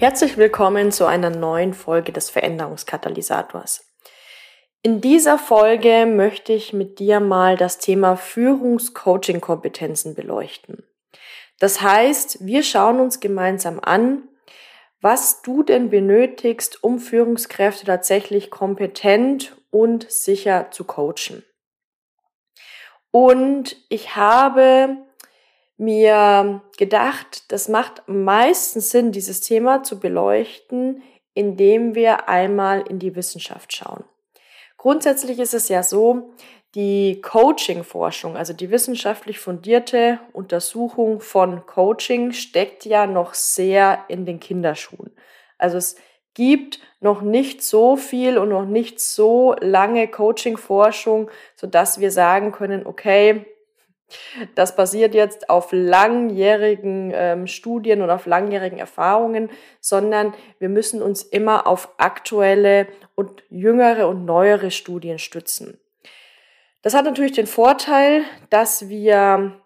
Herzlich willkommen zu einer neuen Folge des Veränderungskatalysators. In dieser Folge möchte ich mit dir mal das Thema Führungs-Coaching-Kompetenzen beleuchten. Das heißt, wir schauen uns gemeinsam an, was du denn benötigst, um Führungskräfte tatsächlich kompetent und sicher zu coachen. Und ich habe mir gedacht, das macht meistens Sinn, dieses Thema zu beleuchten, indem wir einmal in die Wissenschaft schauen. Grundsätzlich ist es ja so, die Coaching-Forschung, also die wissenschaftlich fundierte Untersuchung von Coaching, steckt ja noch sehr in den Kinderschuhen. Also es gibt noch nicht so viel und noch nicht so lange Coaching-Forschung, sodass wir sagen können, okay, das basiert jetzt auf langjährigen ähm, Studien und auf langjährigen Erfahrungen, sondern wir müssen uns immer auf aktuelle und jüngere und neuere Studien stützen. Das hat natürlich den Vorteil, dass wir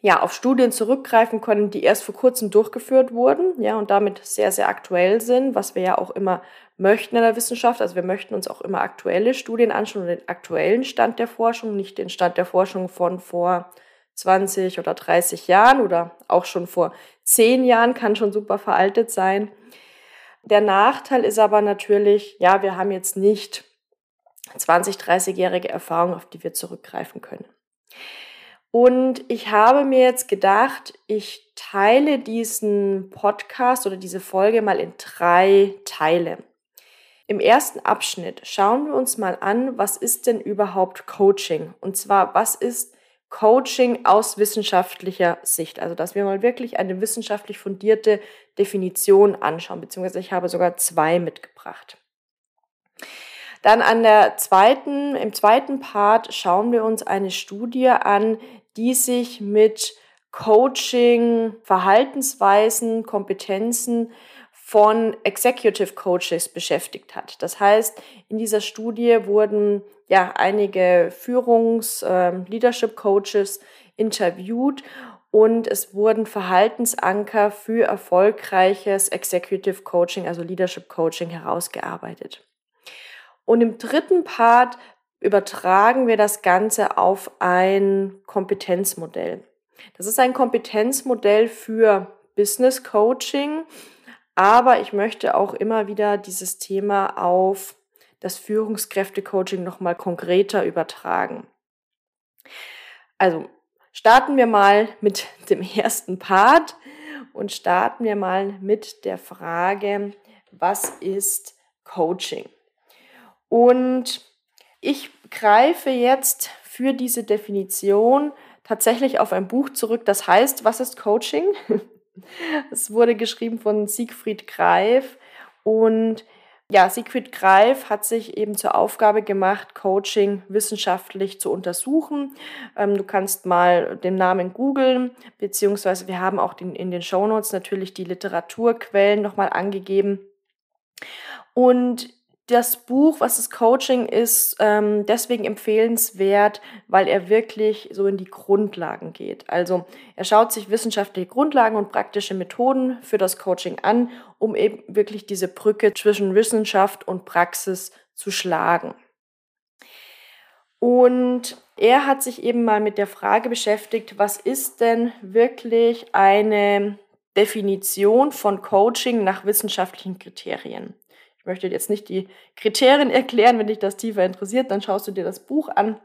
ja auf Studien zurückgreifen können, die erst vor kurzem durchgeführt wurden, ja, und damit sehr, sehr aktuell sind, was wir ja auch immer möchten in der Wissenschaft. Also wir möchten uns auch immer aktuelle Studien anschauen und den aktuellen Stand der Forschung, nicht den Stand der Forschung von vor 20 oder 30 Jahren oder auch schon vor 10 Jahren, kann schon super veraltet sein. Der Nachteil ist aber natürlich, ja, wir haben jetzt nicht 20, 30-jährige Erfahrung, auf die wir zurückgreifen können. Und ich habe mir jetzt gedacht, ich teile diesen Podcast oder diese Folge mal in drei Teile. Im ersten Abschnitt schauen wir uns mal an, was ist denn überhaupt Coaching? Und zwar, was ist Coaching aus wissenschaftlicher Sicht? Also, dass wir mal wirklich eine wissenschaftlich fundierte Definition anschauen, beziehungsweise ich habe sogar zwei mitgebracht. Dann an der zweiten, im zweiten Part schauen wir uns eine Studie an, die sich mit Coaching, Verhaltensweisen, Kompetenzen von Executive Coaches beschäftigt hat. Das heißt, in dieser Studie wurden ja einige Führungs-, äh, Leadership Coaches interviewt und es wurden Verhaltensanker für erfolgreiches Executive Coaching, also Leadership Coaching herausgearbeitet. Und im dritten Part übertragen wir das Ganze auf ein Kompetenzmodell. Das ist ein Kompetenzmodell für Business Coaching aber ich möchte auch immer wieder dieses Thema auf das Führungskräftecoaching nochmal konkreter übertragen. Also starten wir mal mit dem ersten Part und starten wir mal mit der Frage, was ist Coaching? Und ich greife jetzt für diese Definition tatsächlich auf ein Buch zurück, das heißt, was ist Coaching? Es wurde geschrieben von Siegfried Greif und ja, Siegfried Greif hat sich eben zur Aufgabe gemacht, Coaching wissenschaftlich zu untersuchen. Ähm, du kannst mal den Namen googeln, beziehungsweise wir haben auch den, in den Shownotes natürlich die Literaturquellen nochmal angegeben. Und das Buch, was das Coaching ist, ähm, deswegen empfehlenswert, weil er wirklich so in die Grundlagen geht. Also er schaut sich wissenschaftliche Grundlagen und praktische Methoden für das Coaching an, um eben wirklich diese Brücke zwischen Wissenschaft und Praxis zu schlagen. Und er hat sich eben mal mit der Frage beschäftigt, was ist denn wirklich eine Definition von Coaching nach wissenschaftlichen Kriterien? Ich möchte jetzt nicht die Kriterien erklären, wenn dich das tiefer interessiert, dann schaust du dir das Buch an.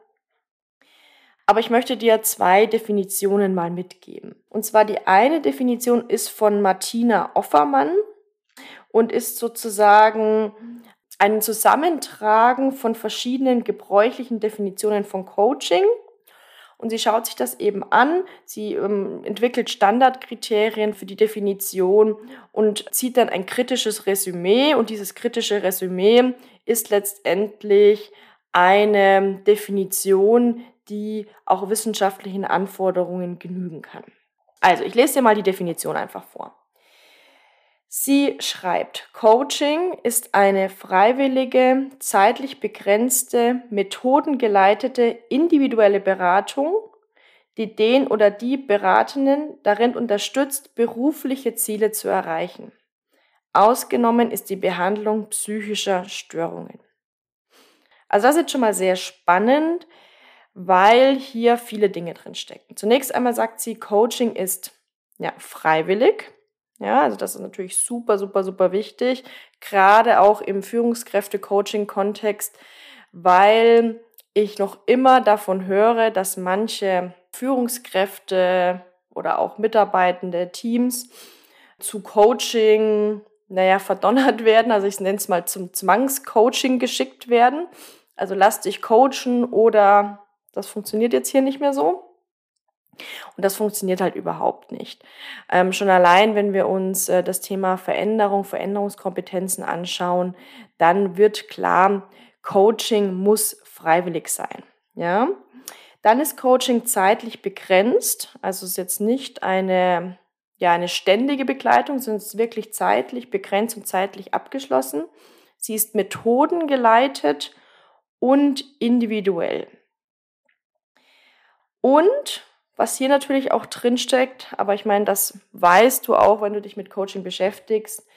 Aber ich möchte dir zwei Definitionen mal mitgeben. Und zwar die eine Definition ist von Martina Offermann und ist sozusagen ein Zusammentragen von verschiedenen gebräuchlichen Definitionen von Coaching. Und sie schaut sich das eben an. Sie ähm, entwickelt Standardkriterien für die Definition und zieht dann ein kritisches Resümee und dieses kritische Resümee ist letztendlich eine Definition, die auch wissenschaftlichen Anforderungen genügen kann. Also, ich lese dir mal die Definition einfach vor. Sie schreibt, Coaching ist eine freiwillige, zeitlich begrenzte, methodengeleitete individuelle Beratung, die den oder die Beratenden darin unterstützt, berufliche Ziele zu erreichen. Ausgenommen ist die Behandlung psychischer Störungen. Also das ist schon mal sehr spannend, weil hier viele Dinge drin stecken. Zunächst einmal sagt sie, Coaching ist ja freiwillig. Ja, also das ist natürlich super, super, super wichtig, gerade auch im Führungskräfte-Coaching-Kontext, weil ich noch immer davon höre, dass manche Führungskräfte oder auch Mitarbeitende Teams zu Coaching, naja, verdonnert werden. Also ich nenne es mal zum Zwangscoaching geschickt werden. Also lass dich coachen oder das funktioniert jetzt hier nicht mehr so. Und das funktioniert halt überhaupt nicht. Ähm, schon allein, wenn wir uns äh, das Thema Veränderung, Veränderungskompetenzen anschauen, dann wird klar, Coaching muss freiwillig sein. Ja? Dann ist Coaching zeitlich begrenzt, also ist jetzt nicht eine, ja, eine ständige Begleitung, sondern es ist wirklich zeitlich begrenzt und zeitlich abgeschlossen. Sie ist methodengeleitet und individuell. Und was hier natürlich auch drinsteckt, aber ich meine, das weißt du auch, wenn du dich mit Coaching beschäftigst.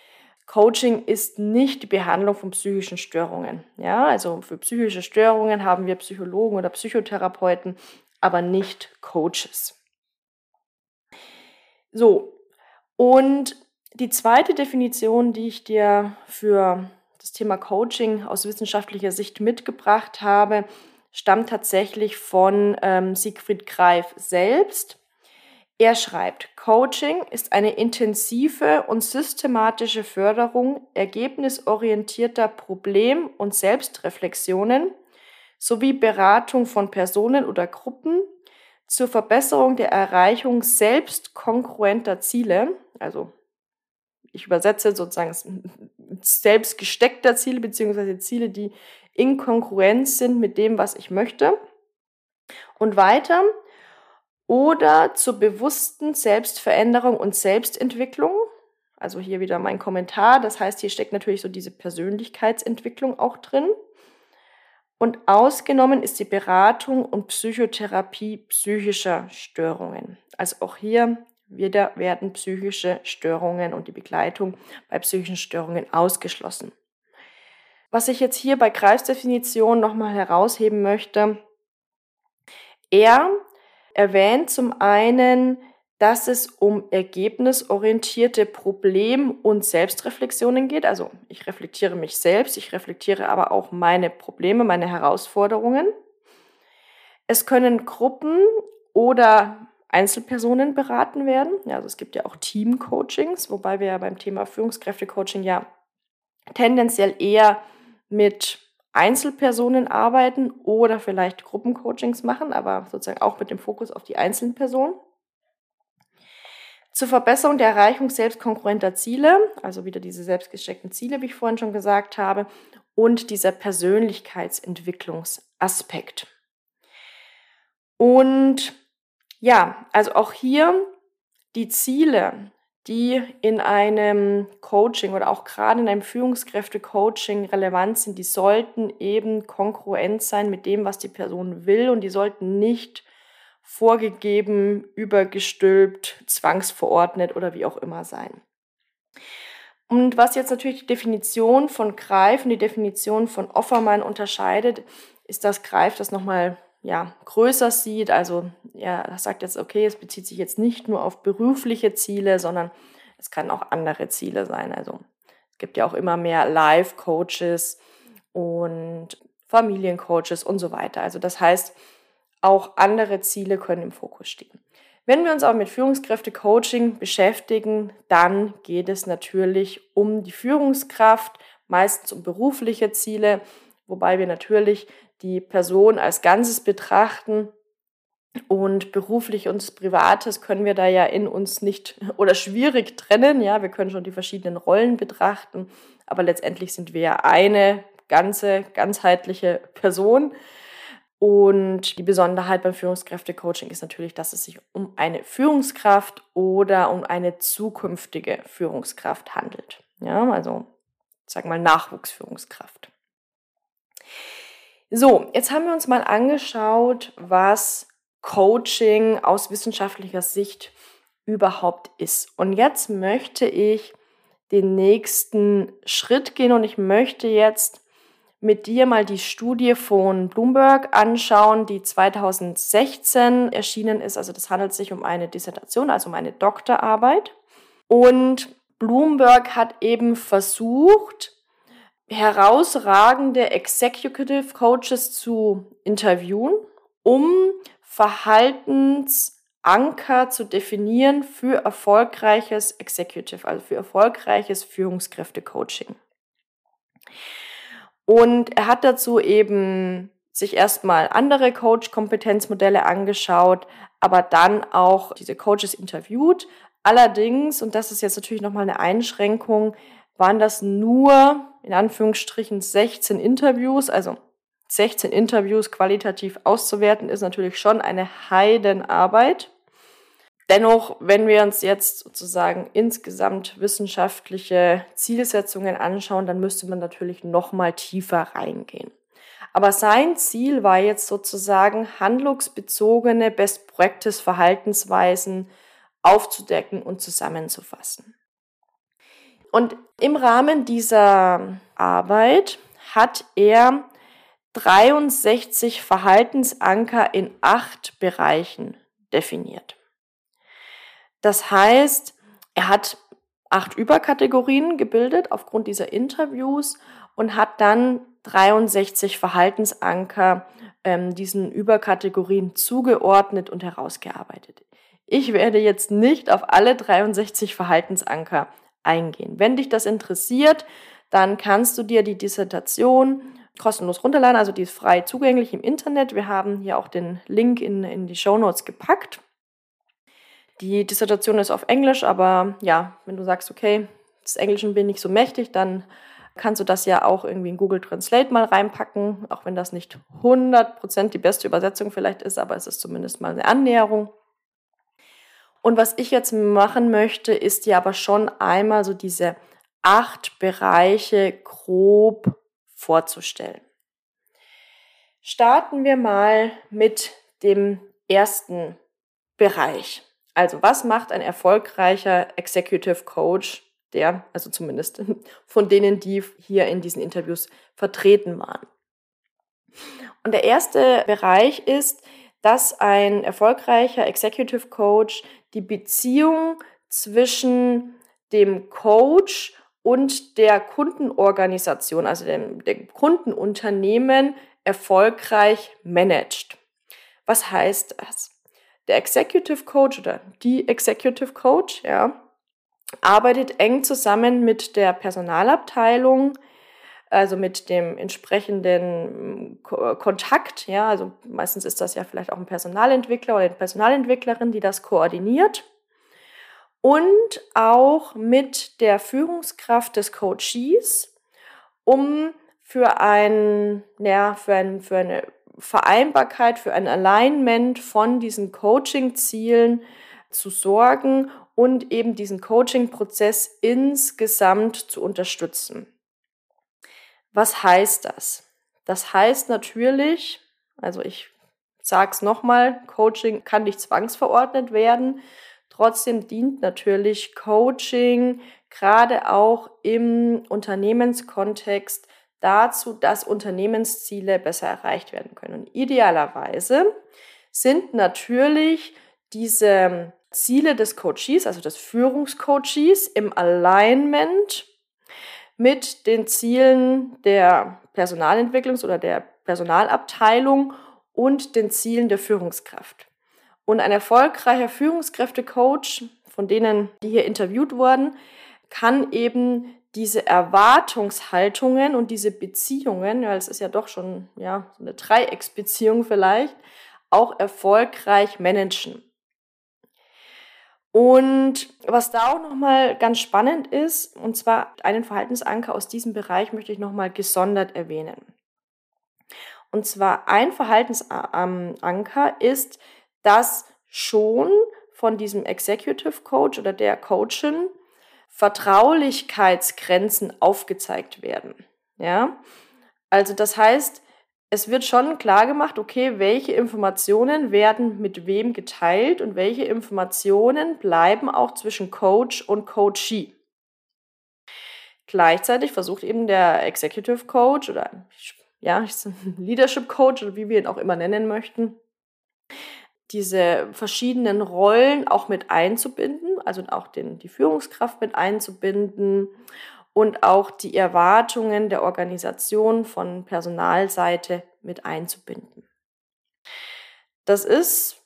Coaching ist nicht die Behandlung von psychischen Störungen. Ja, also für psychische Störungen haben wir Psychologen oder Psychotherapeuten, aber nicht Coaches. So. Und die zweite Definition, die ich dir für das Thema Coaching aus wissenschaftlicher Sicht mitgebracht habe, stammt tatsächlich von ähm, Siegfried Greif selbst. Er schreibt, Coaching ist eine intensive und systematische Förderung ergebnisorientierter Problem- und Selbstreflexionen sowie Beratung von Personen oder Gruppen zur Verbesserung der Erreichung selbstkongruenter Ziele, also ich übersetze sozusagen selbst gesteckter Ziele beziehungsweise Ziele, die in Konkurrenz sind mit dem, was ich möchte. Und weiter. Oder zur bewussten Selbstveränderung und Selbstentwicklung. Also hier wieder mein Kommentar. Das heißt, hier steckt natürlich so diese Persönlichkeitsentwicklung auch drin. Und ausgenommen ist die Beratung und Psychotherapie psychischer Störungen. Also auch hier wieder werden psychische Störungen und die Begleitung bei psychischen Störungen ausgeschlossen. Was ich jetzt hier bei Kreisdefinition nochmal herausheben möchte, er erwähnt zum einen, dass es um ergebnisorientierte Problem- und Selbstreflexionen geht. Also ich reflektiere mich selbst, ich reflektiere aber auch meine Probleme, meine Herausforderungen. Es können Gruppen oder Einzelpersonen beraten werden. Also es gibt ja auch Team-Coachings, wobei wir ja beim Thema Führungskräfte-Coaching ja tendenziell eher mit Einzelpersonen arbeiten oder vielleicht Gruppencoachings machen, aber sozusagen auch mit dem Fokus auf die einzelnen Personen. Zur Verbesserung der Erreichung selbstkonkurrenter Ziele, also wieder diese selbstgesteckten Ziele, wie ich vorhin schon gesagt habe, und dieser Persönlichkeitsentwicklungsaspekt. Und ja, also auch hier die Ziele die in einem Coaching oder auch gerade in einem Führungskräfte-Coaching relevant sind, die sollten eben konkurrent sein mit dem, was die Person will und die sollten nicht vorgegeben, übergestülpt, zwangsverordnet oder wie auch immer sein. Und was jetzt natürlich die Definition von Greif und die Definition von Offermann unterscheidet, ist, dass Greif das nochmal ja, größer sieht. Also er sagt jetzt, okay, es bezieht sich jetzt nicht nur auf berufliche Ziele, sondern es kann auch andere Ziele sein. Also es gibt ja auch immer mehr Life-Coaches und Familiencoaches und so weiter. Also das heißt, auch andere Ziele können im Fokus stehen. Wenn wir uns aber mit Führungskräfte-Coaching beschäftigen, dann geht es natürlich um die Führungskraft, meistens um berufliche Ziele, wobei wir natürlich die Person als Ganzes betrachten Und beruflich und privates können wir da ja in uns nicht oder schwierig trennen. Ja, wir können schon die verschiedenen Rollen betrachten, aber letztendlich sind wir ja eine ganze, ganzheitliche Person. Und die Besonderheit beim Führungskräfte-Coaching ist natürlich, dass es sich um eine Führungskraft oder um eine zukünftige Führungskraft handelt. Ja, also, sag mal, Nachwuchsführungskraft. So, jetzt haben wir uns mal angeschaut, was Coaching aus wissenschaftlicher Sicht überhaupt ist. Und jetzt möchte ich den nächsten Schritt gehen und ich möchte jetzt mit dir mal die Studie von Bloomberg anschauen, die 2016 erschienen ist. Also das handelt sich um eine Dissertation, also um eine Doktorarbeit. Und Bloomberg hat eben versucht, herausragende Executive Coaches zu interviewen, um Verhaltensanker zu definieren für erfolgreiches Executive, also für erfolgreiches Führungskräfte-Coaching. Und er hat dazu eben sich erstmal andere Coach-Kompetenzmodelle angeschaut, aber dann auch diese Coaches interviewt. Allerdings, und das ist jetzt natürlich nochmal eine Einschränkung, waren das nur in Anführungsstrichen 16 Interviews, also 16 Interviews qualitativ auszuwerten, ist natürlich schon eine Heidenarbeit. Dennoch, wenn wir uns jetzt sozusagen insgesamt wissenschaftliche Zielsetzungen anschauen, dann müsste man natürlich noch mal tiefer reingehen. Aber sein Ziel war jetzt sozusagen handlungsbezogene Best Practice Verhaltensweisen aufzudecken und zusammenzufassen. Und im Rahmen dieser Arbeit hat er 63 Verhaltensanker in acht Bereichen definiert. Das heißt, er hat acht Überkategorien gebildet aufgrund dieser Interviews und hat dann 63 Verhaltensanker ähm, diesen Überkategorien zugeordnet und herausgearbeitet. Ich werde jetzt nicht auf alle 63 Verhaltensanker eingehen. Wenn dich das interessiert, dann kannst du dir die Dissertation kostenlos runterladen, also die ist frei zugänglich im Internet. Wir haben hier auch den Link in, in die Show Notes gepackt. Die Dissertation ist auf Englisch, aber ja, wenn du sagst, okay, des Englischen bin ich so mächtig, dann kannst du das ja auch irgendwie in Google Translate mal reinpacken, auch wenn das nicht 100% die beste Übersetzung vielleicht ist, aber es ist zumindest mal eine Annäherung. Und was ich jetzt machen möchte, ist dir aber schon einmal so diese acht Bereiche grob vorzustellen. Starten wir mal mit dem ersten Bereich. Also was macht ein erfolgreicher Executive Coach, der, also zumindest von denen, die hier in diesen Interviews vertreten waren? Und der erste Bereich ist, dass ein erfolgreicher Executive Coach die Beziehung zwischen dem Coach und der Kundenorganisation, also dem, dem Kundenunternehmen, erfolgreich managt. Was heißt das? Der Executive Coach oder die Executive Coach, ja, arbeitet eng zusammen mit der Personalabteilung, also mit dem entsprechenden Kontakt, ja, also meistens ist das ja vielleicht auch ein Personalentwickler oder eine Personalentwicklerin, die das koordiniert und auch mit der Führungskraft des Coaches, um für ein, ja, für ein, für eine Vereinbarkeit, für ein Alignment von diesen Coaching-Zielen zu sorgen und eben diesen Coaching-Prozess insgesamt zu unterstützen. Was heißt das? Das heißt natürlich, also ich sage es nochmal, Coaching kann nicht zwangsverordnet werden. Trotzdem dient natürlich Coaching gerade auch im Unternehmenskontext dazu, dass Unternehmensziele besser erreicht werden können. Und idealerweise sind natürlich diese Ziele des Coaches, also des Führungscoaches, im Alignment mit den Zielen der Personalentwicklungs- oder der Personalabteilung und den Zielen der Führungskraft. Und ein erfolgreicher Führungskräftecoach, von denen, die hier interviewt wurden, kann eben diese Erwartungshaltungen und diese Beziehungen, ja, es ist ja doch schon ja, so eine Dreiecksbeziehung vielleicht, auch erfolgreich managen. Und was da auch nochmal ganz spannend ist, und zwar einen Verhaltensanker aus diesem Bereich möchte ich nochmal gesondert erwähnen. Und zwar ein Verhaltensanker ist, dass schon von diesem Executive Coach oder der Coachin Vertraulichkeitsgrenzen aufgezeigt werden. Ja, also das heißt, es wird schon klar gemacht, okay, welche Informationen werden mit wem geteilt und welche Informationen bleiben auch zwischen Coach und Coachee. Gleichzeitig versucht eben der Executive Coach oder ja, Leadership Coach oder wie wir ihn auch immer nennen möchten, diese verschiedenen Rollen auch mit einzubinden, also auch den, die Führungskraft mit einzubinden und auch die Erwartungen der Organisation von Personalseite mit einzubinden. Das ist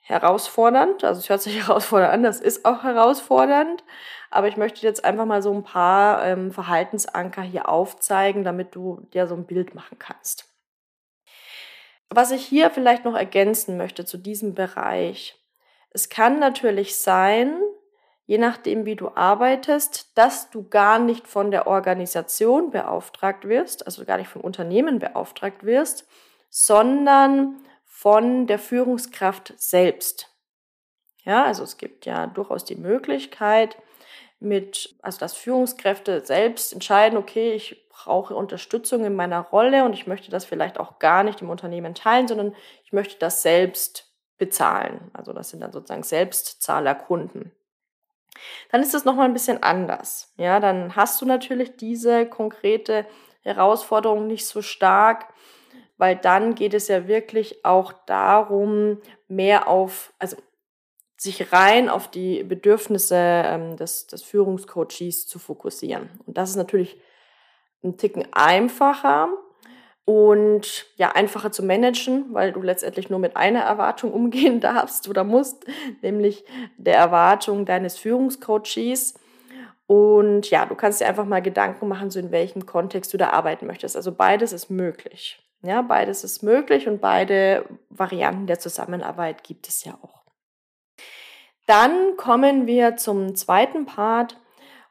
herausfordernd, also es hört sich herausfordernd an, das ist auch herausfordernd, aber ich möchte jetzt einfach mal so ein paar ähm, Verhaltensanker hier aufzeigen, damit du dir so ein Bild machen kannst. Was ich hier vielleicht noch ergänzen möchte zu diesem Bereich, es kann natürlich sein, je nachdem, wie du arbeitest, dass du gar nicht von der Organisation beauftragt wirst, also gar nicht vom Unternehmen beauftragt wirst, sondern von der Führungskraft selbst. Ja, also es gibt ja durchaus die Möglichkeit, mit, also dass Führungskräfte selbst entscheiden, okay, ich brauche Unterstützung in meiner Rolle und ich möchte das vielleicht auch gar nicht im Unternehmen teilen, sondern ich möchte das selbst bezahlen. Also das sind dann sozusagen Selbstzahlerkunden dann ist es nochmal ein bisschen anders. Ja, dann hast du natürlich diese konkrete Herausforderung nicht so stark, weil dann geht es ja wirklich auch darum, mehr auf, also sich rein auf die Bedürfnisse ähm, des, des Führungscoaches zu fokussieren. Und das ist natürlich ein Ticken einfacher, und ja, einfacher zu managen, weil du letztendlich nur mit einer Erwartung umgehen darfst oder musst, nämlich der Erwartung deines Führungscoaches. Und ja, du kannst dir einfach mal Gedanken machen, so in welchem Kontext du da arbeiten möchtest. Also beides ist möglich. Ja, beides ist möglich und beide Varianten der Zusammenarbeit gibt es ja auch. Dann kommen wir zum zweiten Part.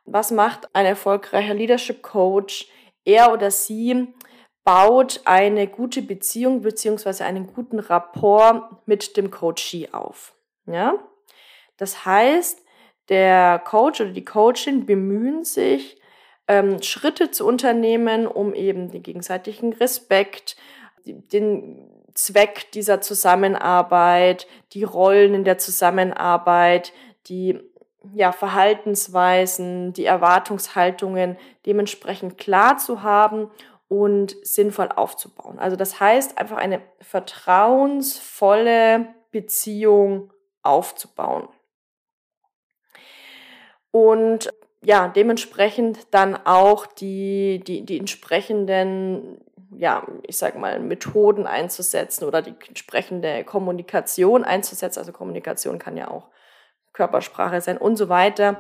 Was macht ein erfolgreicher Leadership Coach? Er oder sie baut eine gute Beziehung beziehungsweise einen guten Rapport mit dem Coachee auf. Ja? Das heißt, der Coach oder die Coachin bemühen sich, ähm, Schritte zu unternehmen, um eben den gegenseitigen Respekt, den Zweck dieser Zusammenarbeit, die Rollen in der Zusammenarbeit, die ja, Verhaltensweisen, die Erwartungshaltungen dementsprechend klar zu haben und sinnvoll aufzubauen. Also das heißt, einfach eine vertrauensvolle Beziehung aufzubauen. Und ja, dementsprechend dann auch die, die, die entsprechenden, ja, ich sag mal, Methoden einzusetzen oder die entsprechende Kommunikation einzusetzen. Also Kommunikation kann ja auch Körpersprache sein und so weiter,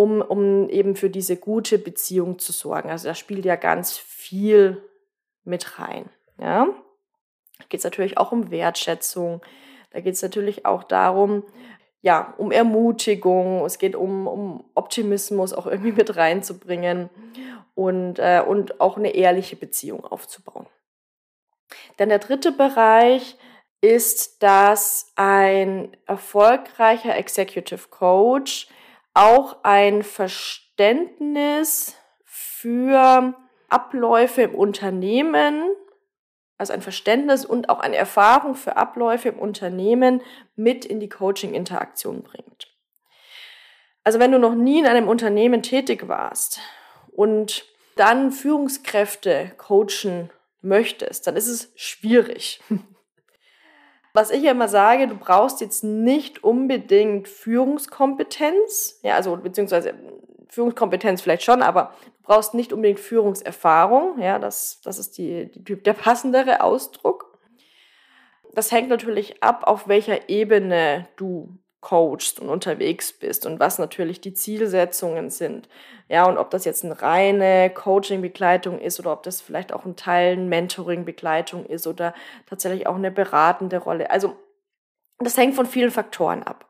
um, um eben für diese gute Beziehung zu sorgen. Also da spielt ja ganz viel mit rein. Ja? Da geht es natürlich auch um Wertschätzung. Da geht es natürlich auch darum, ja, um Ermutigung, es geht um, um Optimismus auch irgendwie mit reinzubringen und, äh, und auch eine ehrliche Beziehung aufzubauen. Dann der dritte Bereich ist, dass ein erfolgreicher Executive Coach auch ein Verständnis für Abläufe im Unternehmen, also ein Verständnis und auch eine Erfahrung für Abläufe im Unternehmen mit in die Coaching-Interaktion bringt. Also wenn du noch nie in einem Unternehmen tätig warst und dann Führungskräfte coachen möchtest, dann ist es schwierig. Was ich immer sage, du brauchst jetzt nicht unbedingt Führungskompetenz, ja, also beziehungsweise Führungskompetenz vielleicht schon, aber du brauchst nicht unbedingt Führungserfahrung, ja, das, das ist die, die, der passendere Ausdruck. Das hängt natürlich ab, auf welcher Ebene du coachst und unterwegs bist und was natürlich die Zielsetzungen sind. Ja, und ob das jetzt eine reine Coaching-Begleitung ist oder ob das vielleicht auch ein Teil Mentoring-Begleitung ist oder tatsächlich auch eine beratende Rolle. Also das hängt von vielen Faktoren ab.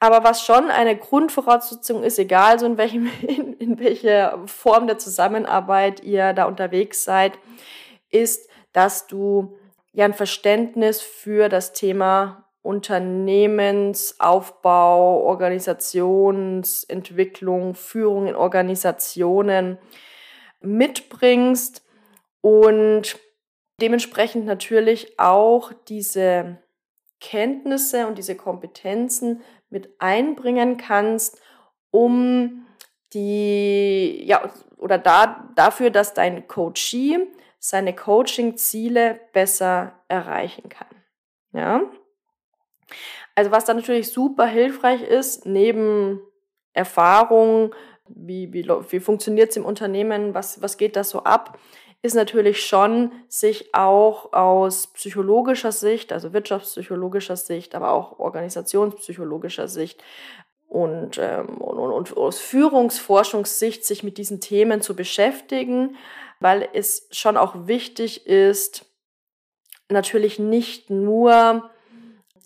Aber was schon eine Grundvoraussetzung ist, egal so in, welchem, in, in welcher Form der Zusammenarbeit ihr da unterwegs seid, ist, dass du ja ein Verständnis für das Thema Unternehmensaufbau, Organisationsentwicklung, Führung in Organisationen mitbringst und dementsprechend natürlich auch diese Kenntnisse und diese Kompetenzen mit einbringen kannst, um die, ja, oder da, dafür, dass dein Coachee seine Coaching-Ziele besser erreichen kann. Ja. Also was da natürlich super hilfreich ist, neben Erfahrung, wie, wie, wie funktioniert es im Unternehmen, was, was geht da so ab, ist natürlich schon, sich auch aus psychologischer Sicht, also wirtschaftspsychologischer Sicht, aber auch organisationspsychologischer Sicht und, ähm, und, und aus Führungsforschungssicht sich mit diesen Themen zu beschäftigen, weil es schon auch wichtig ist, natürlich nicht nur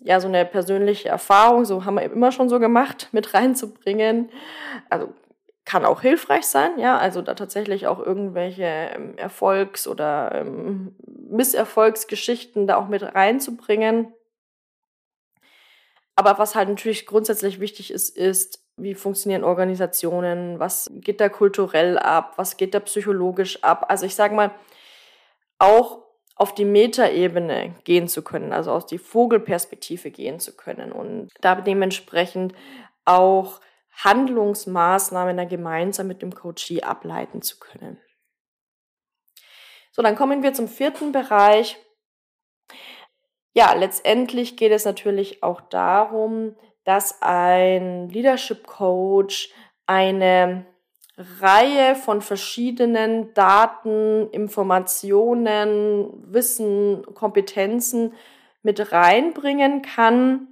ja, so eine persönliche Erfahrung, so haben wir immer schon so gemacht, mit reinzubringen. Also kann auch hilfreich sein, ja, also da tatsächlich auch irgendwelche ähm, Erfolgs- oder ähm, Misserfolgsgeschichten da auch mit reinzubringen. Aber was halt natürlich grundsätzlich wichtig ist, ist, wie funktionieren Organisationen, was geht da kulturell ab, was geht da psychologisch ab. Also ich sage mal, auch auf die Metaebene gehen zu können, also aus die Vogelperspektive gehen zu können und da dementsprechend auch Handlungsmaßnahmen dann gemeinsam mit dem Coachee ableiten zu können. So, dann kommen wir zum vierten Bereich. Ja, letztendlich geht es natürlich auch darum, dass ein Leadership Coach eine Reihe von verschiedenen Daten, Informationen, Wissen, Kompetenzen mit reinbringen kann.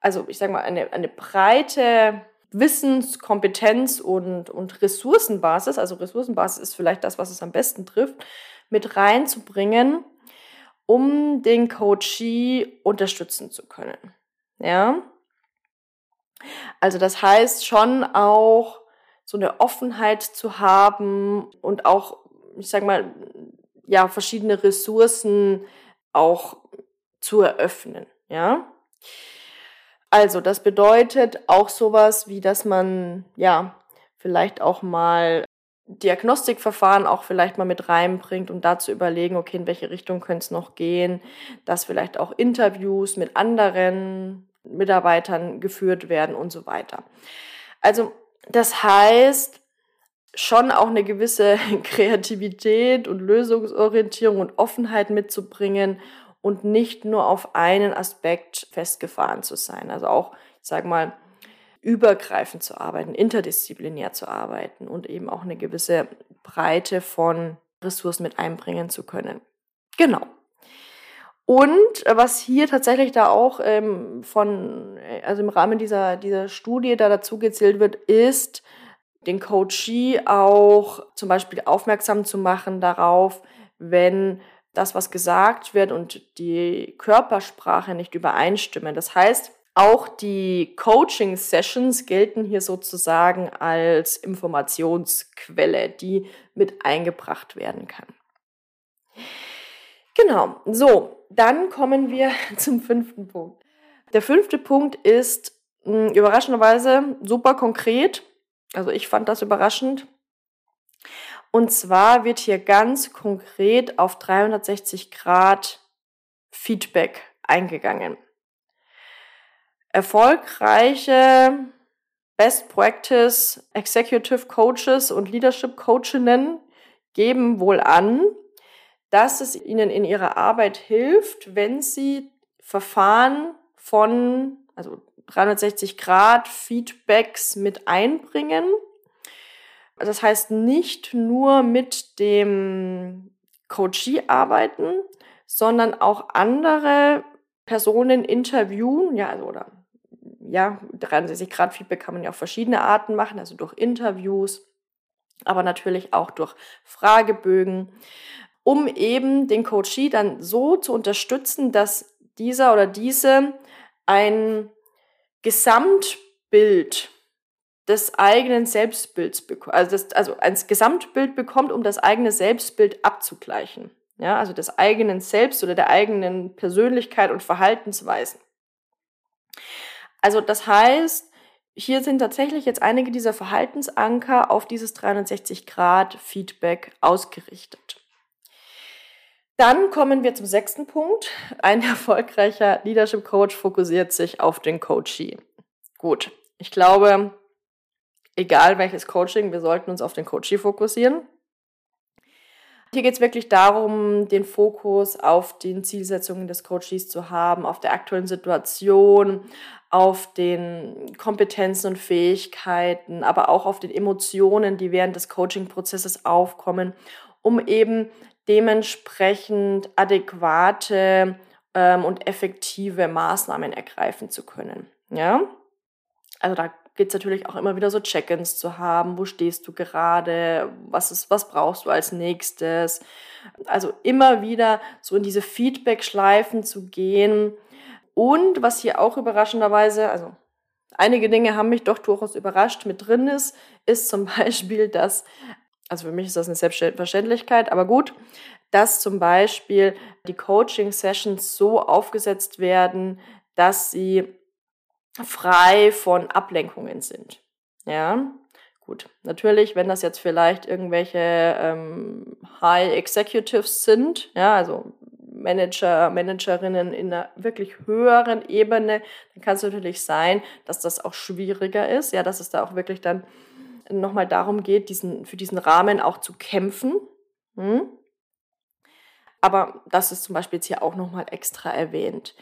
Also ich sage mal, eine, eine breite Wissens-, Kompetenz- und, und Ressourcenbasis, also Ressourcenbasis ist vielleicht das, was es am besten trifft, mit reinzubringen, um den Coachee unterstützen zu können. Ja. Also das heißt schon auch, so eine Offenheit zu haben und auch, ich sag mal, ja, verschiedene Ressourcen auch zu eröffnen, ja. Also, das bedeutet auch sowas wie, dass man, ja, vielleicht auch mal Diagnostikverfahren auch vielleicht mal mit reinbringt und dazu überlegen, okay, in welche Richtung könnte es noch gehen, dass vielleicht auch Interviews mit anderen Mitarbeitern geführt werden und so weiter. Also das heißt, schon auch eine gewisse Kreativität und Lösungsorientierung und Offenheit mitzubringen und nicht nur auf einen Aspekt festgefahren zu sein. Also auch, ich sage mal, übergreifend zu arbeiten, interdisziplinär zu arbeiten und eben auch eine gewisse Breite von Ressourcen mit einbringen zu können. Genau. Und was hier tatsächlich da auch ähm, von, also im Rahmen dieser, dieser Studie da dazu gezählt wird, ist, den Coachee auch zum Beispiel aufmerksam zu machen darauf, wenn das, was gesagt wird und die Körpersprache nicht übereinstimmen. Das heißt, auch die Coaching-Sessions gelten hier sozusagen als Informationsquelle, die mit eingebracht werden kann. Genau, so, dann kommen wir zum fünften Punkt. Der fünfte Punkt ist mh, hm, überraschenderweise super konkret. Also ich fand das überraschend. Und zwar wird hier ganz konkret auf 360 Grad Feedback eingegangen. Erfolgreiche Best Practice Executive Coaches und Leadership Coachinnen geben wohl an, dass es ihnen in ihrer Arbeit hilft, wenn sie Verfahren von, also 360 Grad Feedbacks mit einbringen. Das heißt, nicht nur mit dem Coachee arbeiten, sondern auch andere Personen interviewen, ja, also, oder ja, 63 Grad Feedback kann man ja auf verschiedene Arten machen, also durch Interviews, aber natürlich auch durch Fragebögen, um eben den Coachee dann so zu unterstützen, dass dieser oder diese ein Gesamtbild des eigenen Selbstbilds bekommt, also, also ein Gesamtbild bekommt, um das eigene Selbstbild abzugleichen. Ja, also des eigenen Selbst oder der eigenen Persönlichkeit und Verhaltensweisen. Also das heißt, hier sind tatsächlich jetzt einige dieser Verhaltensanker auf dieses 360 Grad Feedback ausgerichtet. Dann kommen wir zum sechsten Punkt. Ein erfolgreicher Leadership Coach fokussiert sich auf den Coachee. Gut, ich glaube, egal welches Coaching, wir sollten uns auf den Coachee fokussieren. Hier geht es wirklich darum, den Fokus auf den Zielsetzungen des Coaches zu haben, auf der aktuellen Situation, auf den Kompetenzen und Fähigkeiten, aber auch auf den Emotionen, die während des Coaching-Prozesses aufkommen, um eben dementsprechend adäquate ähm, und effektive Maßnahmen ergreifen zu können. Ja, also da geht es natürlich auch immer wieder so Check-ins zu haben. Wo stehst du gerade? Was ist, was brauchst du als nächstes? Also immer wieder so in diese Feedback-Schleifen zu gehen. Und was hier auch überraschenderweise, also einige Dinge haben mich doch durchaus überrascht mit drin ist, ist zum Beispiel, dass, also für mich ist das eine Selbstverständlichkeit, aber gut, dass zum Beispiel die Coaching-Sessions so aufgesetzt werden, dass sie frei von Ablenkungen sind. Ja, gut. Natürlich, wenn das jetzt vielleicht irgendwelche ähm, High Executives sind, ja, also Manager, Managerinnen in einer wirklich höheren Ebene, dann kann es natürlich sein, dass das auch schwieriger ist, ja, dass es da auch wirklich dann nochmal darum geht, diesen, für diesen Rahmen auch zu kämpfen. Hm? Aber das ist zum Beispiel jetzt hier auch nochmal extra erwähnt.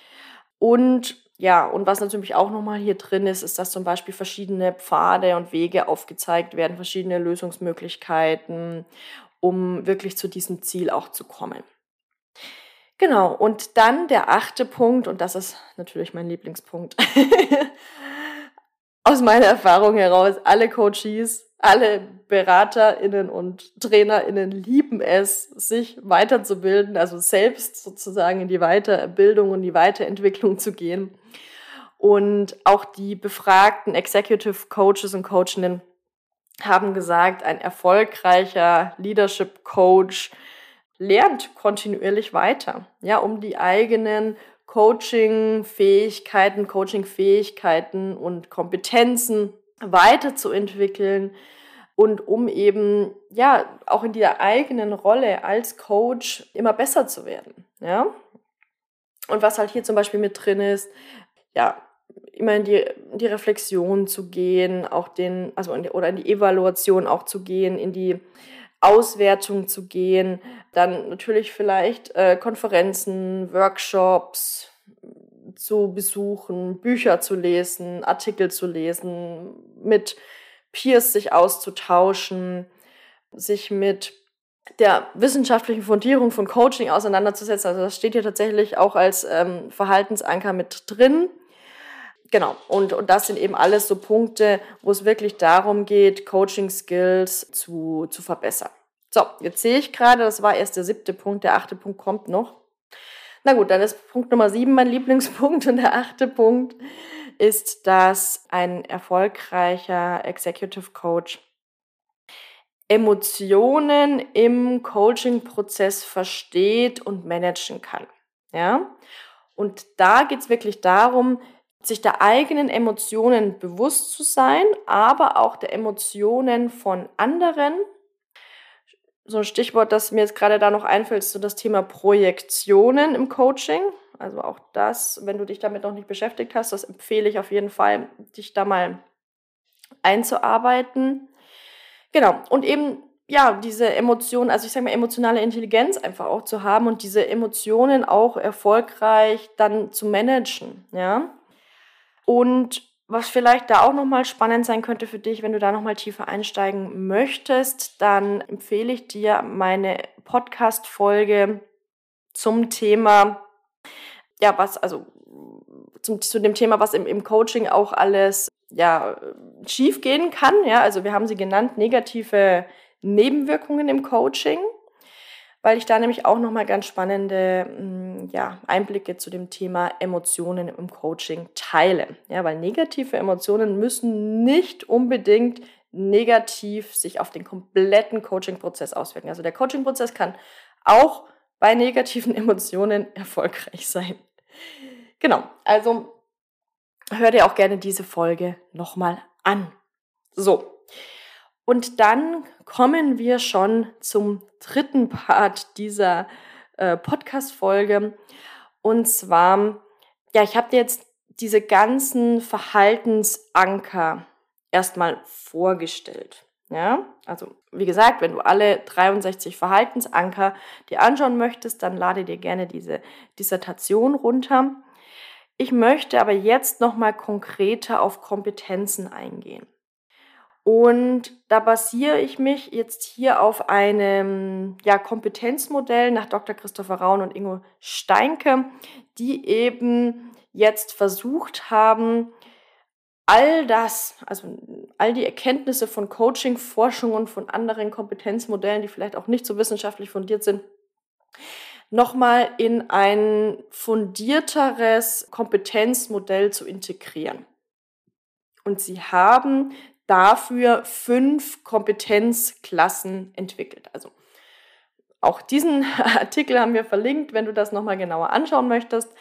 Und ja, und was natürlich auch nochmal hier drin ist, ist, dass zum Beispiel verschiedene Pfade und Wege aufgezeigt werden, verschiedene Lösungsmöglichkeiten, um wirklich zu diesem Ziel auch zu kommen. Genau, und dann der achte Punkt, und das ist natürlich mein Lieblingspunkt. Aus meiner Erfahrung heraus, alle Coaches alle BeraterInnen und TrainerInnen lieben es, sich weiterzubilden, also selbst sozusagen in die Weiterbildung und die Weiterentwicklung zu gehen. Und auch die befragten Executive Coaches und Coachinnen haben gesagt, ein erfolgreicher Leadership Coach lernt kontinuierlich weiter, ja, um die eigenen Coaching-Fähigkeiten, Coaching-Fähigkeiten und Kompetenzen weiterzuentwickeln und um eben ja auch in der eigenen Rolle als Coach immer besser zu werden. Ja. Und was halt hier zum Beispiel mit drin ist, ja, immer in die, in die Reflexion zu gehen, auch den, also in die, oder in die Evaluation auch zu gehen, in die Auswertung zu gehen, dann natürlich vielleicht äh, Konferenzen, Workshops, zu besuchen, Bücher zu lesen, Artikel zu lesen, mit Peers sich auszutauschen, sich mit der wissenschaftlichen Fundierung von Coaching auseinanderzusetzen. Also das steht hier tatsächlich auch als ähm, Verhaltensanker mit drin. Genau, und, und das sind eben alles so Punkte, wo es wirklich darum geht, Coaching-Skills zu, zu verbessern. So, jetzt sehe ich gerade, das war erst der siebte Punkt, der achte Punkt kommt noch. Na gut, dann ist Punkt Nummer sieben mein Lieblingspunkt und der achte Punkt ist, dass ein erfolgreicher Executive Coach Emotionen im Coaching-Prozess versteht und managen kann. Ja? Und da geht es wirklich darum, sich der eigenen Emotionen bewusst zu sein, aber auch der Emotionen von anderen so ein Stichwort, das mir jetzt gerade da noch einfällt, ist so das Thema Projektionen im Coaching. Also auch das, wenn du dich damit noch nicht beschäftigt hast, das empfehle ich auf jeden Fall, dich da mal einzuarbeiten. Genau. Und eben, ja, diese Emotionen, also ich sage mal, emotionale Intelligenz einfach auch zu haben und diese Emotionen auch erfolgreich dann zu managen, ja. Und was vielleicht da auch nochmal spannend sein könnte für dich, wenn du da nochmal tiefer einsteigen möchtest, dann empfehle ich dir meine Podcast-Folge zum Thema, ja, was, also, zum, zu dem Thema, was im, im Coaching auch alles ja, schief gehen kann. Ja, also wir haben sie genannt, negative Nebenwirkungen im Coaching, weil ich da nämlich auch nochmal ganz spannende mm, ja, Einblicke zu dem Thema Emotionen im Coaching teile. Ja, weil negative Emotionen müssen nicht unbedingt negativ sich auf den kompletten Coaching-Prozess auswirken. Also der Coaching-Prozess kann auch bei negativen Emotionen erfolgreich sein. Genau, also hör dir auch gerne diese Folge nochmal an. So, und dann kommen wir schon zum dritten Part dieser äh, Podcast-Folge. Und zwar, ja, ich habe dir jetzt diese ganzen Verhaltensanker erstmal vorgestellt. Ja, also wie gesagt, wenn du alle 63 Verhaltensanker dir anschauen möchtest, dann lade dir gerne diese Dissertation runter. Ich möchte aber jetzt nochmal konkreter auf Kompetenzen eingehen. Und da basiere ich mich jetzt hier auf einem ja, Kompetenzmodell nach Dr. Christopher Raun und Ingo Steinke, die eben jetzt versucht haben, all das, also all die Erkenntnisse von Coaching, Forschung und von anderen Kompetenzmodellen, die vielleicht auch nicht so wissenschaftlich fundiert sind, nochmal in ein fundierteres Kompetenzmodell zu integrieren. Und sie haben dafür fünf Kompetenzklassen entwickelt. Also auch diesen Artikel haben wir verlinkt, wenn du das nochmal genauer anschauen möchtest.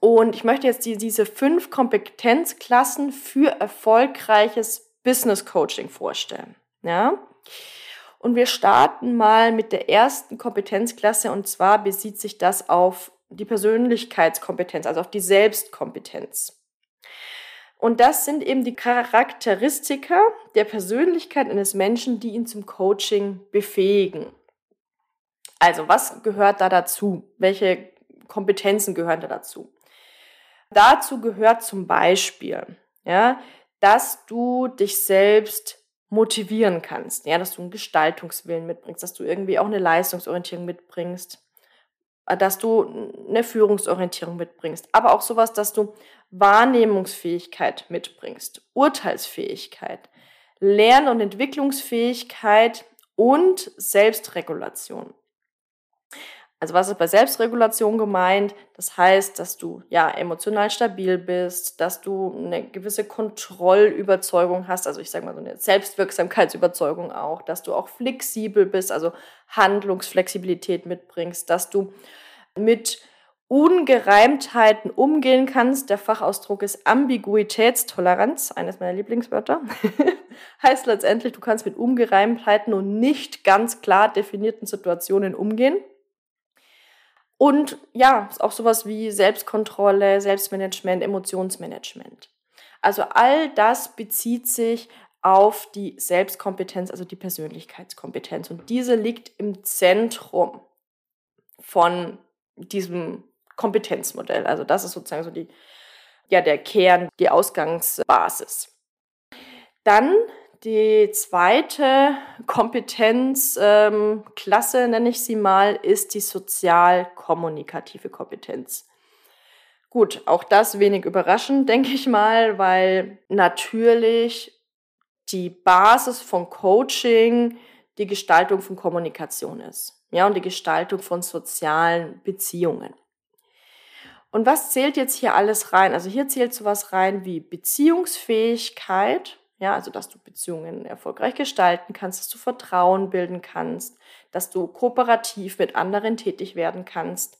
Und ich möchte jetzt die, diese fünf Kompetenzklassen für erfolgreiches Business Coaching vorstellen. Ja? Und wir starten mal mit der ersten Kompetenzklasse und zwar besieht sich das auf die Persönlichkeitskompetenz, also auf die Selbstkompetenz. Und das sind eben die Charakteristika der Persönlichkeit eines Menschen, die ihn zum Coaching befähigen. Also was gehört da dazu? Welche Kompetenzen gehören da dazu? Dazu gehört zum Beispiel, ja, dass du dich selbst motivieren kannst, ja, dass du einen Gestaltungswillen mitbringst, dass du irgendwie auch eine Leistungsorientierung mitbringst, dass du eine Führungsorientierung mitbringst, aber auch sowas, dass du Wahrnehmungsfähigkeit mitbringst, Urteilsfähigkeit, Lern- und Entwicklungsfähigkeit und Selbstregulation. Also was ist bei Selbstregulation gemeint? Das heißt, dass du ja emotional stabil bist, dass du eine gewisse Kontrollüberzeugung hast, also ich sage mal so eine Selbstwirksamkeitsüberzeugung auch, dass du auch flexibel bist, also Handlungsflexibilität mitbringst, dass du mit Ungereimtheiten umgehen kannst. Der Fachausdruck ist Ambiguitätstoleranz, eines meiner Lieblingswörter. heißt letztendlich, du kannst mit Ungereimtheiten und nicht ganz klar definierten Situationen umgehen. Und ja, auch sowas wie Selbstkontrolle, Selbstmanagement, Emotionsmanagement. Also all das bezieht sich auf die Selbstkompetenz, also die Persönlichkeitskompetenz. Und diese liegt im Zentrum von diesem Kompetenzmodell. Also das ist sozusagen so die, ja, der Kern, die Ausgangsbasis. Dann die zweite Kompetenzklasse, ähm, nenne ich sie mal, ist die sozial-kommunikative Kompetenz. Gut, auch das wenig überraschend, denke ich mal, weil natürlich die Basis von Coaching die Gestaltung von Kommunikation ist. Ja, und die Gestaltung von sozialen Beziehungen. Und was zählt jetzt hier alles rein? Also hier zählt sowas rein wie Beziehungsfähigkeit, ja, also dass du Beziehungen erfolgreich gestalten kannst, dass du Vertrauen bilden kannst, dass du kooperativ mit anderen tätig werden kannst.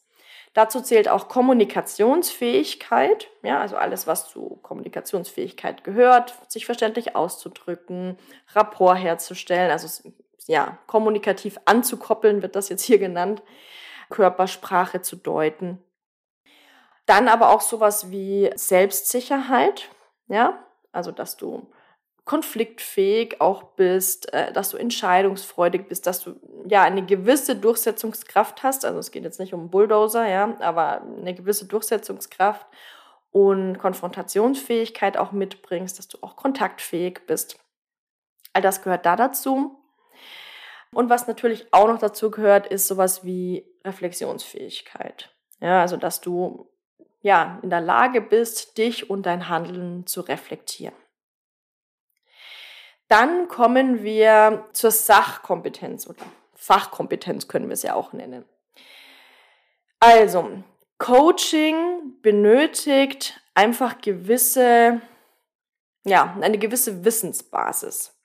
Dazu zählt auch Kommunikationsfähigkeit, ja, also alles, was zu Kommunikationsfähigkeit gehört, sich verständlich auszudrücken, Rapport herzustellen, also ja, kommunikativ anzukoppeln, wird das jetzt hier genannt, Körpersprache zu deuten. Dann aber auch sowas wie Selbstsicherheit, ja, also dass du konfliktfähig auch bist, äh, dass du entscheidungsfreudig bist, dass du ja eine gewisse Durchsetzungskraft hast. Also es geht jetzt nicht um Bulldozer, ja, aber eine gewisse Durchsetzungskraft und Konfrontationsfähigkeit auch mitbringst, dass du auch kontaktfähig bist. All das gehört da dazu. Und was natürlich auch noch dazu gehört, ist sowas wie Reflexionsfähigkeit. Ja, also dass du ja, in der Lage bist, dich und dein Handeln zu reflektieren. Dann kommen wir zur Sachkompetenz oder Fachkompetenz können wir es ja auch nennen. Also, Coaching benötigt einfach gewisse, ja, eine gewisse Wissensbasis.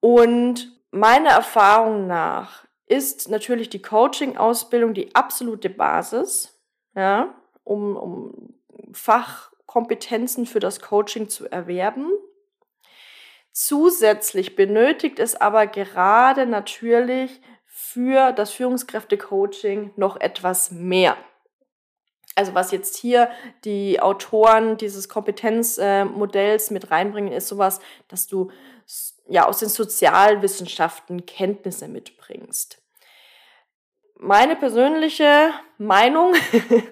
Und meiner Erfahrung nach ist natürlich die Coaching-Ausbildung die absolute Basis, ja, um, um Fachkompetenzen für das Coaching zu erwerben. Zusätzlich benötigt es aber gerade natürlich für das Führungskräfte-Coaching noch etwas mehr. Also was jetzt hier die Autoren dieses Kompetenzmodells mit reinbringen, ist sowas, dass du ja aus den Sozialwissenschaften Kenntnisse mitbringst. Meine persönliche Meinung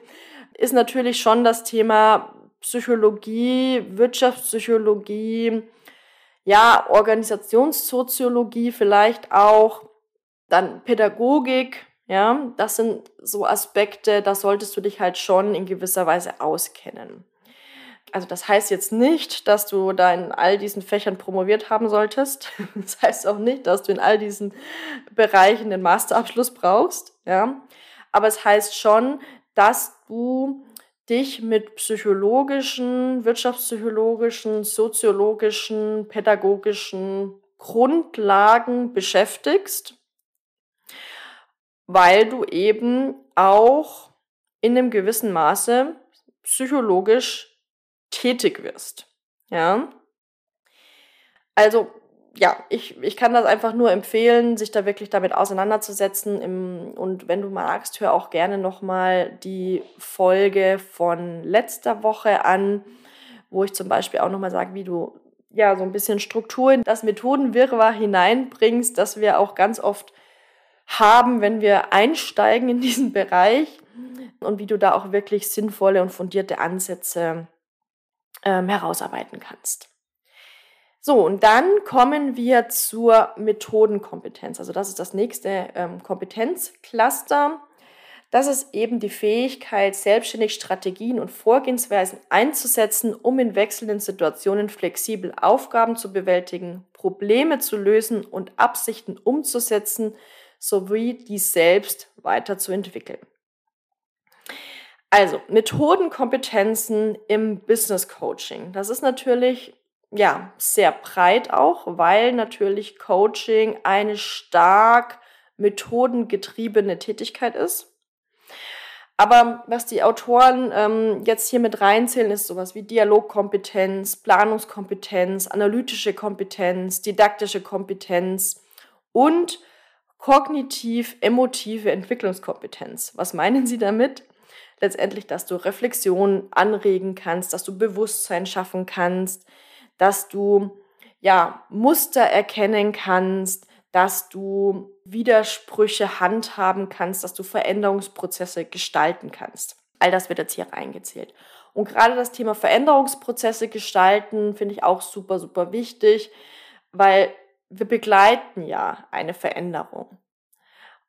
ist natürlich schon das Thema Psychologie, Wirtschaftspsychologie, ja, Organisationssoziologie vielleicht auch, dann Pädagogik, ja, das sind so Aspekte, da solltest du dich halt schon in gewisser Weise auskennen. Also das heißt jetzt nicht, dass du da in all diesen Fächern promoviert haben solltest. Das heißt auch nicht, dass du in all diesen Bereichen den Masterabschluss brauchst, ja. Aber es heißt schon, dass du dich mit psychologischen, wirtschaftspsychologischen, soziologischen, pädagogischen Grundlagen beschäftigst, weil du eben auch in einem gewissen Maße psychologisch tätig wirst. Ja. Also, ja, ich, ich kann das einfach nur empfehlen, sich da wirklich damit auseinanderzusetzen. Im, und wenn du magst, hör auch gerne nochmal die Folge von letzter Woche an, wo ich zum Beispiel auch nochmal sage, wie du ja so ein bisschen Struktur in das Methodenwirrwarr hineinbringst, dass wir auch ganz oft haben, wenn wir einsteigen in diesen Bereich und wie du da auch wirklich sinnvolle und fundierte Ansätze ähm, herausarbeiten kannst. So, und dann kommen wir zur Methodenkompetenz. Also das ist das nächste ähm, Kompetenzcluster. Das ist eben die Fähigkeit, selbstständig Strategien und Vorgehensweisen einzusetzen, um in wechselnden Situationen flexibel Aufgaben zu bewältigen, Probleme zu lösen und Absichten umzusetzen, sowie die selbst weiterzuentwickeln. Also, Methodenkompetenzen im Business Coaching. Das ist natürlich ja sehr breit auch, weil natürlich Coaching eine stark methodengetriebene Tätigkeit ist. Aber was die Autoren ähm, jetzt hier mit reinzählen, ist sowas wie Dialogkompetenz, Planungskompetenz, analytische Kompetenz, didaktische Kompetenz und kognitiv-emotive Entwicklungskompetenz. Was meinen Sie damit? Letztendlich, dass du Reflexion anregen kannst, dass du Bewusstsein schaffen kannst, dass du ja Muster erkennen kannst, dass du Widersprüche handhaben kannst, dass du Veränderungsprozesse gestalten kannst. All das wird jetzt hier reingezählt. Und gerade das Thema Veränderungsprozesse gestalten finde ich auch super, super wichtig, weil wir begleiten ja eine Veränderung.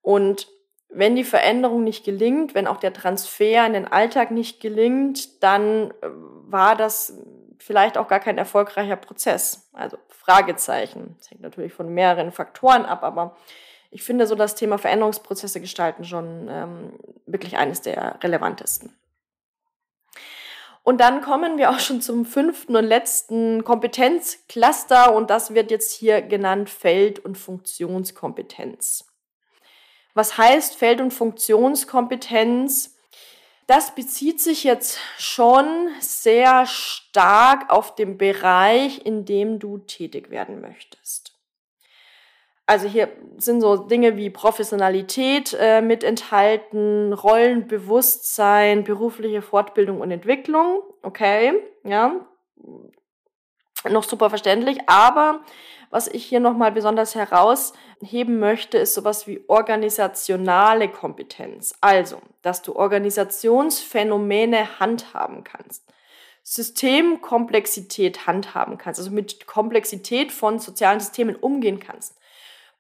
Und wenn die Veränderung nicht gelingt, wenn auch der Transfer in den Alltag nicht gelingt, dann äh, war das vielleicht auch gar kein erfolgreicher Prozess. Also Fragezeichen. Das hängt natürlich von mehreren Faktoren ab, aber ich finde so das Thema Veränderungsprozesse gestalten schon ähm, wirklich eines der relevantesten. Und dann kommen wir auch schon zum fünften und letzten Kompetenzcluster und das wird jetzt hier genannt Feld- und Funktionskompetenz. Was heißt Feld- und Funktionskompetenz? Das bezieht sich jetzt schon sehr stark auf den Bereich, in dem du tätig werden möchtest. Also hier sind so Dinge wie Professionalität äh, mit enthalten, Rollenbewusstsein, berufliche Fortbildung und Entwicklung. Okay, ja, noch super verständlich, aber was ich hier nochmal besonders herausheben möchte, ist sowas wie organisationale Kompetenz. Also, dass du Organisationsphänomene handhaben kannst. Systemkomplexität handhaben kannst, also mit Komplexität von sozialen Systemen umgehen kannst.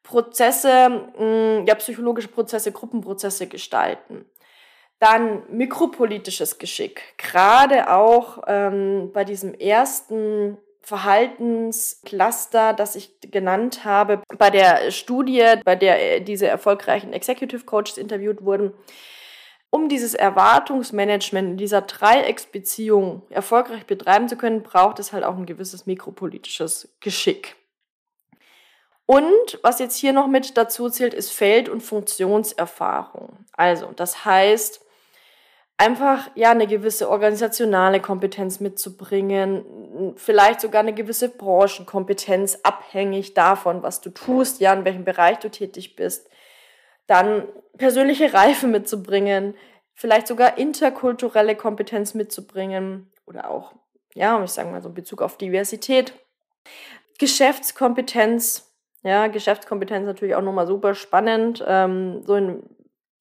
Prozesse, ja, psychologische Prozesse, Gruppenprozesse gestalten. Dann mikropolitisches Geschick. Gerade auch ähm, bei diesem ersten Verhaltenscluster, das ich genannt habe, bei der Studie, bei der äh, diese erfolgreichen Executive Coaches interviewt wurden, um dieses Erwartungsmanagement in dieser Dreiecksbeziehung erfolgreich betreiben zu können, braucht es halt auch ein gewisses mikropolitisches Geschick. Und was jetzt hier noch mit dazu zählt, ist Feld- und Funktionserfahrung. Also, das heißt, einfach ja eine gewisse organisationale Kompetenz mitzubringen, vielleicht sogar eine gewisse Branchenkompetenz, abhängig davon, was du tust, ja, in welchem Bereich du tätig bist. Dann persönliche Reife mitzubringen, vielleicht sogar interkulturelle Kompetenz mitzubringen oder auch, ja, ich sage mal so in Bezug auf Diversität. Geschäftskompetenz, ja, Geschäftskompetenz natürlich auch nochmal super spannend, ähm, so in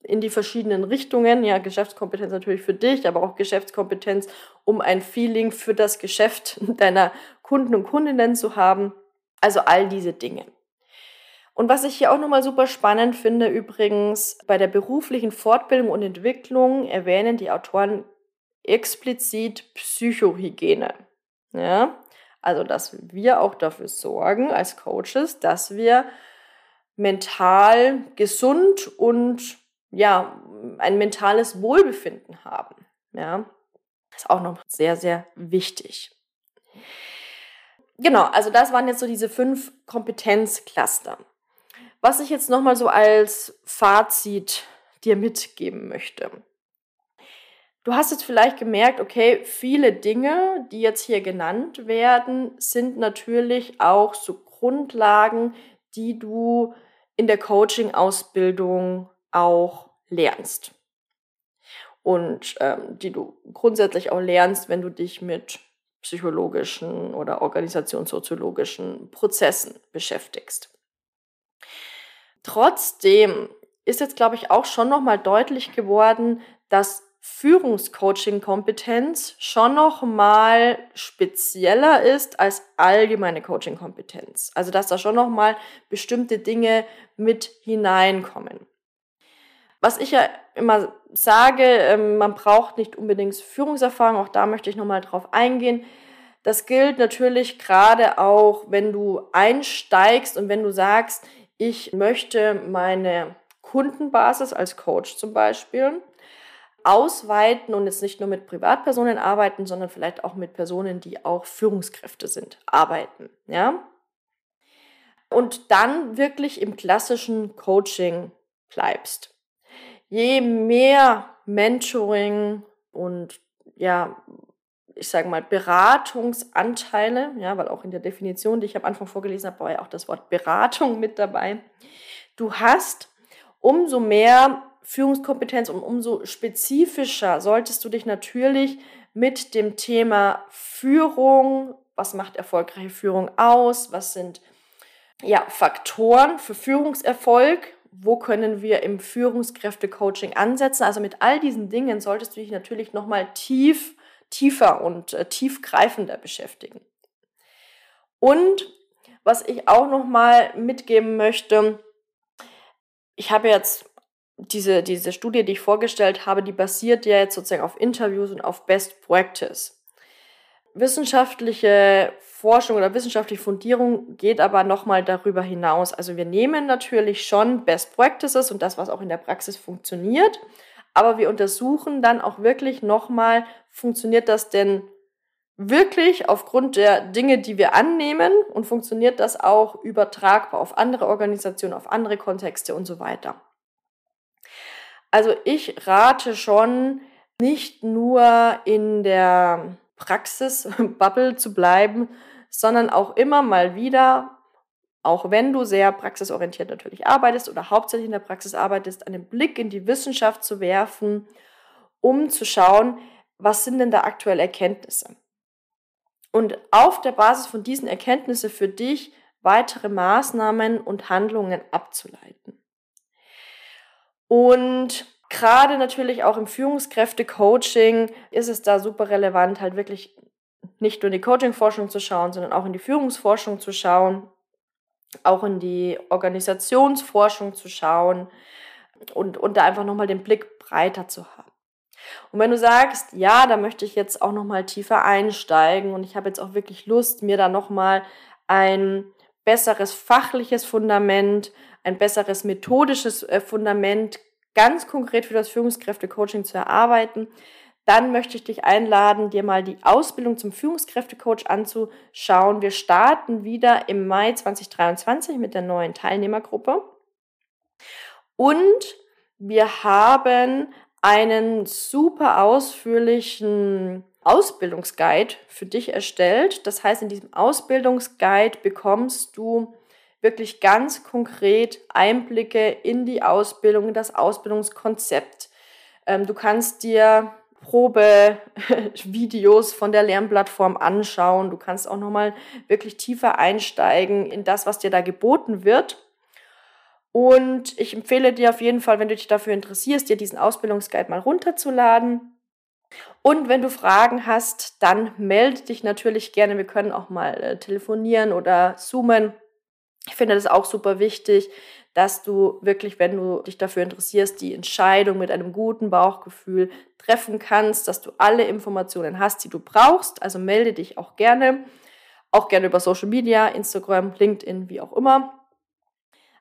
in die verschiedenen Richtungen. Ja, Geschäftskompetenz natürlich für dich, aber auch Geschäftskompetenz, um ein Feeling für das Geschäft deiner Kunden und Kundinnen zu haben. Also all diese Dinge. Und was ich hier auch nochmal super spannend finde, übrigens, bei der beruflichen Fortbildung und Entwicklung erwähnen die Autoren explizit Psychohygiene. Ja, also, dass wir auch dafür sorgen als Coaches, dass wir mental gesund und ja, ein mentales Wohlbefinden haben. Ja, ist auch noch sehr, sehr wichtig. Genau, also das waren jetzt so diese fünf Kompetenzcluster. Was ich jetzt nochmal so als Fazit dir mitgeben möchte. Du hast jetzt vielleicht gemerkt, okay, viele Dinge, die jetzt hier genannt werden, sind natürlich auch so Grundlagen, die du in der Coaching-Ausbildung auch lernst. Und ähm, die du grundsätzlich auch lernst, wenn du dich mit psychologischen oder organisationssoziologischen Prozessen beschäftigst. Trotzdem ist jetzt, glaube ich, auch schon nochmal deutlich geworden, dass Führungscoaching-Kompetenz schon nochmal spezieller ist als allgemeine Coaching-Kompetenz. Also dass da schon nochmal bestimmte Dinge mit hineinkommen. Was ich ja immer sage, ähm, man braucht nicht unbedingt Führungserfahrung, auch da möchte ich nochmal drauf eingehen. Das gilt natürlich gerade auch, wenn du einsteigst und wenn du sagst, ich möchte meine Kundenbasis als Coach zum Beispiel ausweiten und jetzt nicht nur mit Privatpersonen arbeiten, sondern vielleicht auch mit Personen, die auch Führungskräfte sind, arbeiten, ja? Und dann wirklich im klassischen Coaching bleibst je mehr Mentoring und ja, ich sage mal Beratungsanteile, ja, weil auch in der Definition, die ich am Anfang vorgelesen habe, war ja auch das Wort Beratung mit dabei. Du hast umso mehr Führungskompetenz und umso spezifischer solltest du dich natürlich mit dem Thema Führung, was macht erfolgreiche Führung aus, was sind ja, Faktoren für Führungserfolg wo können wir im Führungskräfte-Coaching ansetzen. Also mit all diesen Dingen solltest du dich natürlich nochmal tief, tiefer und äh, tiefgreifender beschäftigen. Und was ich auch nochmal mitgeben möchte, ich habe jetzt diese, diese Studie, die ich vorgestellt habe, die basiert ja jetzt sozusagen auf Interviews und auf Best Practice. Wissenschaftliche Forschung oder wissenschaftliche Fundierung geht aber nochmal darüber hinaus. Also wir nehmen natürlich schon Best Practices und das, was auch in der Praxis funktioniert, aber wir untersuchen dann auch wirklich nochmal, funktioniert das denn wirklich aufgrund der Dinge, die wir annehmen und funktioniert das auch übertragbar auf andere Organisationen, auf andere Kontexte und so weiter. Also ich rate schon, nicht nur in der Praxisbubble zu bleiben, sondern auch immer mal wieder, auch wenn du sehr praxisorientiert natürlich arbeitest oder hauptsächlich in der Praxis arbeitest, einen Blick in die Wissenschaft zu werfen, um zu schauen, was sind denn da aktuelle Erkenntnisse. Und auf der Basis von diesen Erkenntnissen für dich weitere Maßnahmen und Handlungen abzuleiten. Und gerade natürlich auch im Führungskräfte-Coaching ist es da super relevant, halt wirklich nicht nur in die Coaching-Forschung zu schauen, sondern auch in die Führungsforschung zu schauen, auch in die Organisationsforschung zu schauen und, und da einfach nochmal den Blick breiter zu haben. Und wenn du sagst, ja, da möchte ich jetzt auch noch mal tiefer einsteigen und ich habe jetzt auch wirklich Lust, mir da noch mal ein besseres fachliches Fundament, ein besseres methodisches äh, Fundament ganz konkret für das Führungskräftecoaching zu erarbeiten, dann möchte ich dich einladen, dir mal die Ausbildung zum Führungskräftecoach anzuschauen. Wir starten wieder im Mai 2023 mit der neuen Teilnehmergruppe. Und wir haben einen super ausführlichen Ausbildungsguide für dich erstellt. Das heißt, in diesem Ausbildungsguide bekommst du wirklich ganz konkret Einblicke in die Ausbildung, in das Ausbildungskonzept. Ähm, du kannst dir Probevideos von der Lernplattform anschauen. Du kannst auch nochmal wirklich tiefer einsteigen in das, was dir da geboten wird. Und ich empfehle dir auf jeden Fall, wenn du dich dafür interessierst, dir diesen Ausbildungsguide mal runterzuladen. Und wenn du Fragen hast, dann melde dich natürlich gerne. Wir können auch mal äh, telefonieren oder zoomen. Ich finde das auch super wichtig, dass du wirklich, wenn du dich dafür interessierst, die Entscheidung mit einem guten Bauchgefühl treffen kannst, dass du alle Informationen hast, die du brauchst. Also melde dich auch gerne, auch gerne über Social Media, Instagram, LinkedIn, wie auch immer.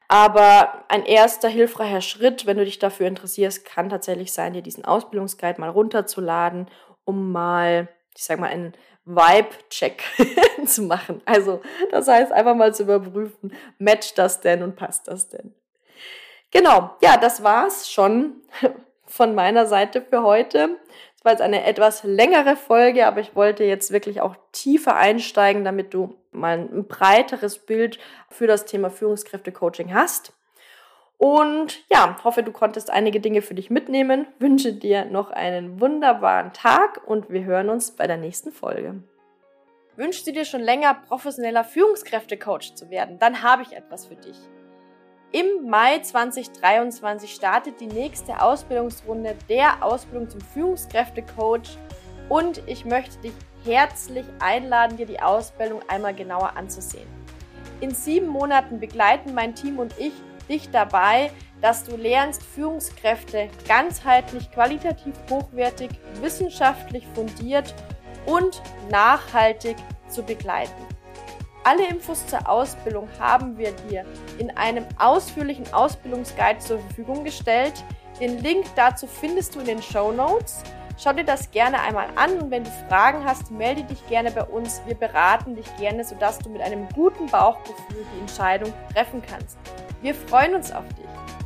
Aber ein erster hilfreicher Schritt, wenn du dich dafür interessierst, kann tatsächlich sein, dir diesen Ausbildungsguide mal runterzuladen, um mal, ich sag mal, einen Vibe-Check zu machen. Also, das heißt, einfach mal zu überprüfen, matcht das denn und passt das denn? Genau, ja, das war's schon von meiner Seite für heute. Es war jetzt eine etwas längere Folge, aber ich wollte jetzt wirklich auch tiefer einsteigen, damit du mal ein breiteres Bild für das Thema Führungskräfte-Coaching hast. Und ja, hoffe, du konntest einige Dinge für dich mitnehmen. Wünsche dir noch einen wunderbaren Tag und wir hören uns bei der nächsten Folge. Wünschst du dir schon länger professioneller Führungskräfte-Coach zu werden? Dann habe ich etwas für dich. Im Mai 2023 startet die nächste Ausbildungsrunde der Ausbildung zum Führungskräftecoach und ich möchte dich herzlich einladen, dir die Ausbildung einmal genauer anzusehen. In sieben Monaten begleiten mein Team und ich dich dabei, dass du lernst, Führungskräfte ganzheitlich, qualitativ hochwertig, wissenschaftlich fundiert und nachhaltig zu begleiten. Alle Infos zur Ausbildung haben wir dir in einem ausführlichen Ausbildungsguide zur Verfügung gestellt. Den Link dazu findest du in den Show Notes. Schau dir das gerne einmal an und wenn du Fragen hast, melde dich gerne bei uns. Wir beraten dich gerne, sodass du mit einem guten Bauchgefühl die Entscheidung treffen kannst. Wir freuen uns auf dich.